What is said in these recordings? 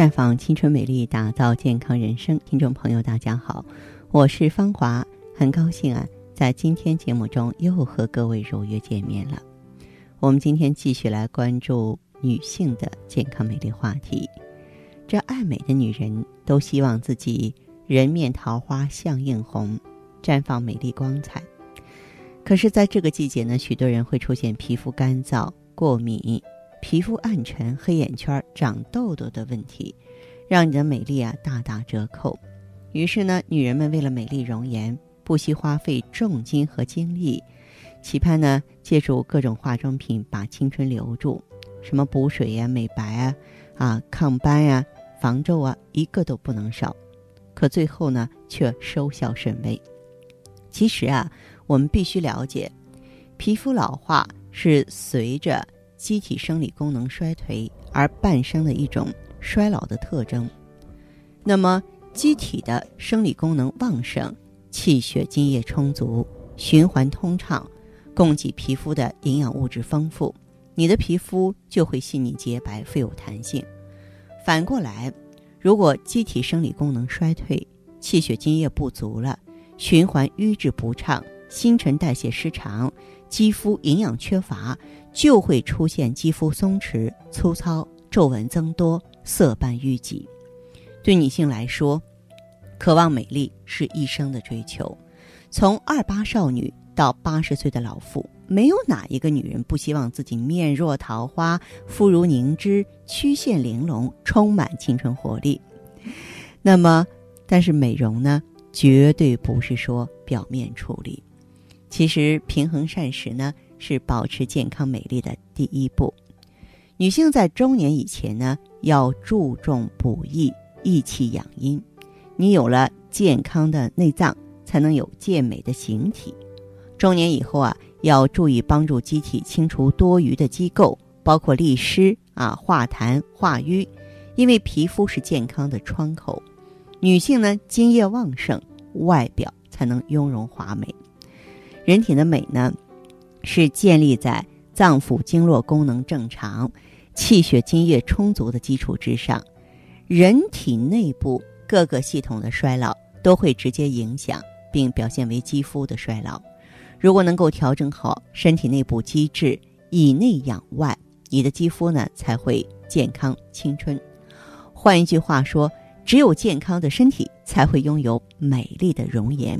绽放青春美丽，打造健康人生。听众朋友，大家好，我是芳华，很高兴啊，在今天节目中又和各位如约见面了。我们今天继续来关注女性的健康美丽话题。这爱美的女人都希望自己人面桃花相映红，绽放美丽光彩。可是，在这个季节呢，许多人会出现皮肤干燥、过敏、皮肤暗沉、黑眼圈、长痘痘的问题，让你的美丽啊大打折扣。于是呢，女人们为了美丽容颜，不惜花费重金和精力，期盼呢借助各种化妆品把青春留住，什么补水呀、美白啊、啊抗斑呀、防皱啊，一个都不能少。可最后呢，却收效甚微。其实啊。我们必须了解，皮肤老化是随着机体生理功能衰退而伴生的一种衰老的特征。那么，机体的生理功能旺盛，气血津液充足，循环通畅，供给皮肤的营养物质丰富，你的皮肤就会细腻洁白、富有弹性。反过来，如果机体生理功能衰退，气血津液不足了，循环瘀滞不畅。新陈代谢失常，肌肤营养缺乏，就会出现肌肤松弛、粗糙、皱纹增多、色斑淤积。对女性来说，渴望美丽是一生的追求。从二八少女到八十岁的老妇，没有哪一个女人不希望自己面若桃花、肤如凝脂、曲线玲珑、充满青春活力。那么，但是美容呢，绝对不是说表面处理。其实，平衡膳食呢是保持健康美丽的第一步。女性在中年以前呢，要注重补益、益气养阴。你有了健康的内脏，才能有健美的形体。中年以后啊，要注意帮助机体清除多余的机构，包括利湿啊、化痰、化瘀。因为皮肤是健康的窗口，女性呢，津液旺盛，外表才能雍容华美。人体的美呢，是建立在脏腑经络功能正常、气血津液充足的基础之上。人体内部各个系统的衰老都会直接影响并表现为肌肤的衰老。如果能够调整好身体内部机制，以内养外，你的肌肤呢才会健康青春。换一句话说，只有健康的身体才会拥有美丽的容颜，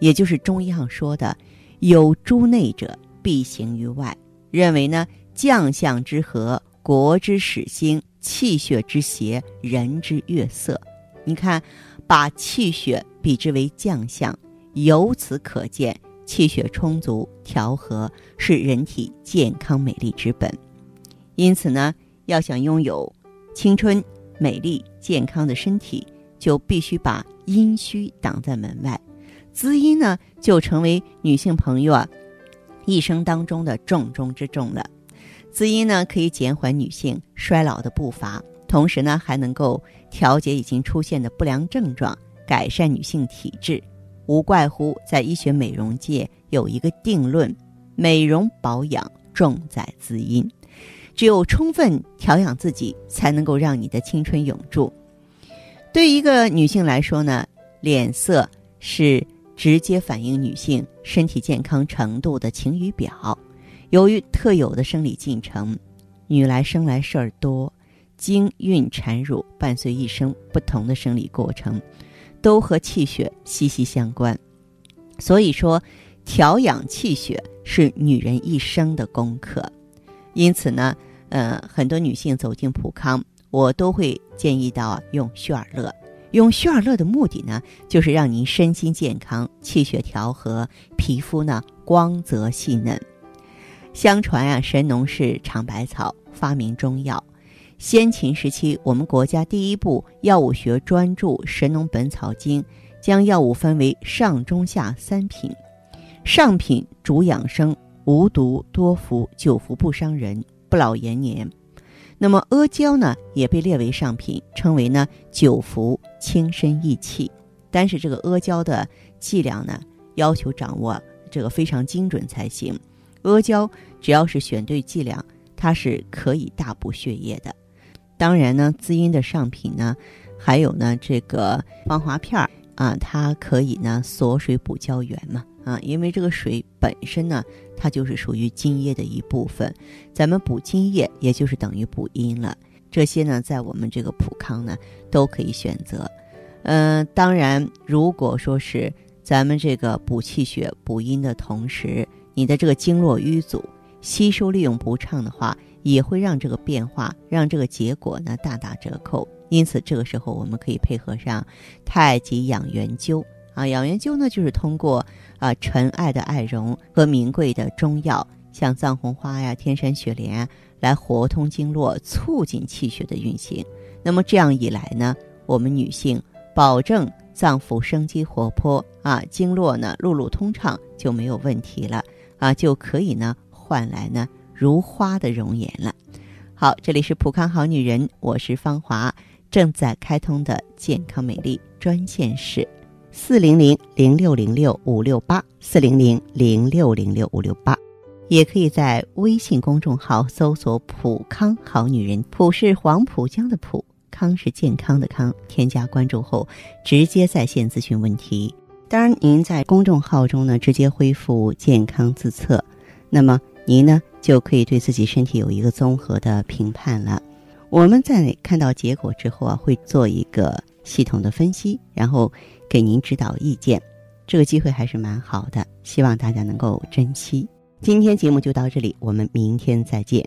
也就是中医上说的。有诸内者，必行于外。认为呢，将相之和，国之始兴；气血之邪，人之悦色。你看，把气血比之为将相，由此可见，气血充足、调和是人体健康美丽之本。因此呢，要想拥有青春、美丽、健康的身体，就必须把阴虚挡在门外。滋阴呢，就成为女性朋友啊一生当中的重中之重了。滋阴呢，可以减缓女性衰老的步伐，同时呢，还能够调节已经出现的不良症状，改善女性体质。无怪乎在医学美容界有一个定论：美容保养重在滋阴。只有充分调养自己，才能够让你的青春永驻。对一个女性来说呢，脸色是。直接反映女性身体健康程度的晴雨表。由于特有的生理进程，女来生来事儿多，经孕产乳伴随一生不同的生理过程，都和气血息息相关。所以说，调养气血是女人一生的功课。因此呢，呃，很多女性走进普康，我都会建议到用旭尔乐。用旭尔乐的目的呢，就是让您身心健康、气血调和、皮肤呢光泽细嫩。相传啊，神农氏尝百草，发明中药。先秦时期，我们国家第一部药物学专著《神农本草经》，将药物分为上、中、下三品。上品主养生，无毒，多服，久服不伤人，不老延年。那么阿胶呢，也被列为上品，称为呢久服轻身益气。但是这个阿胶的剂量呢，要求掌握这个非常精准才行。阿胶只要是选对剂量，它是可以大补血液的。当然呢，滋阴的上品呢，还有呢这个芳华片儿啊，它可以呢锁水补胶原嘛啊，因为这个水本身呢，它就是属于津液的一部分，咱们补津液也就是等于补阴了。这些呢，在我们这个普康呢都可以选择。嗯，当然，如果说是咱们这个补气血、补阴的同时，你的这个经络淤阻、吸收利用不畅的话，也会让这个变化、让这个结果呢大打折扣。因此，这个时候我们可以配合上太极养元灸啊。养元灸呢，就是通过啊纯爱的艾绒和名贵的中药，像藏红花呀、天山雪莲，来活通经络，促进气血的运行。那么这样一来呢，我们女性。保证脏腑生机活泼啊，经络呢路路通畅就没有问题了啊，就可以呢换来呢如花的容颜了。好，这里是普康好女人，我是芳华，正在开通的健康美丽专线是四零零零六零六五六八四零零零六零六五六八，也可以在微信公众号搜索“普康好女人”，普是黄浦江的浦。康是健康的康，添加关注后直接在线咨询问题。当然，您在公众号中呢直接恢复健康自测，那么您呢就可以对自己身体有一个综合的评判了。我们在看到结果之后啊，会做一个系统的分析，然后给您指导意见。这个机会还是蛮好的，希望大家能够珍惜。今天节目就到这里，我们明天再见。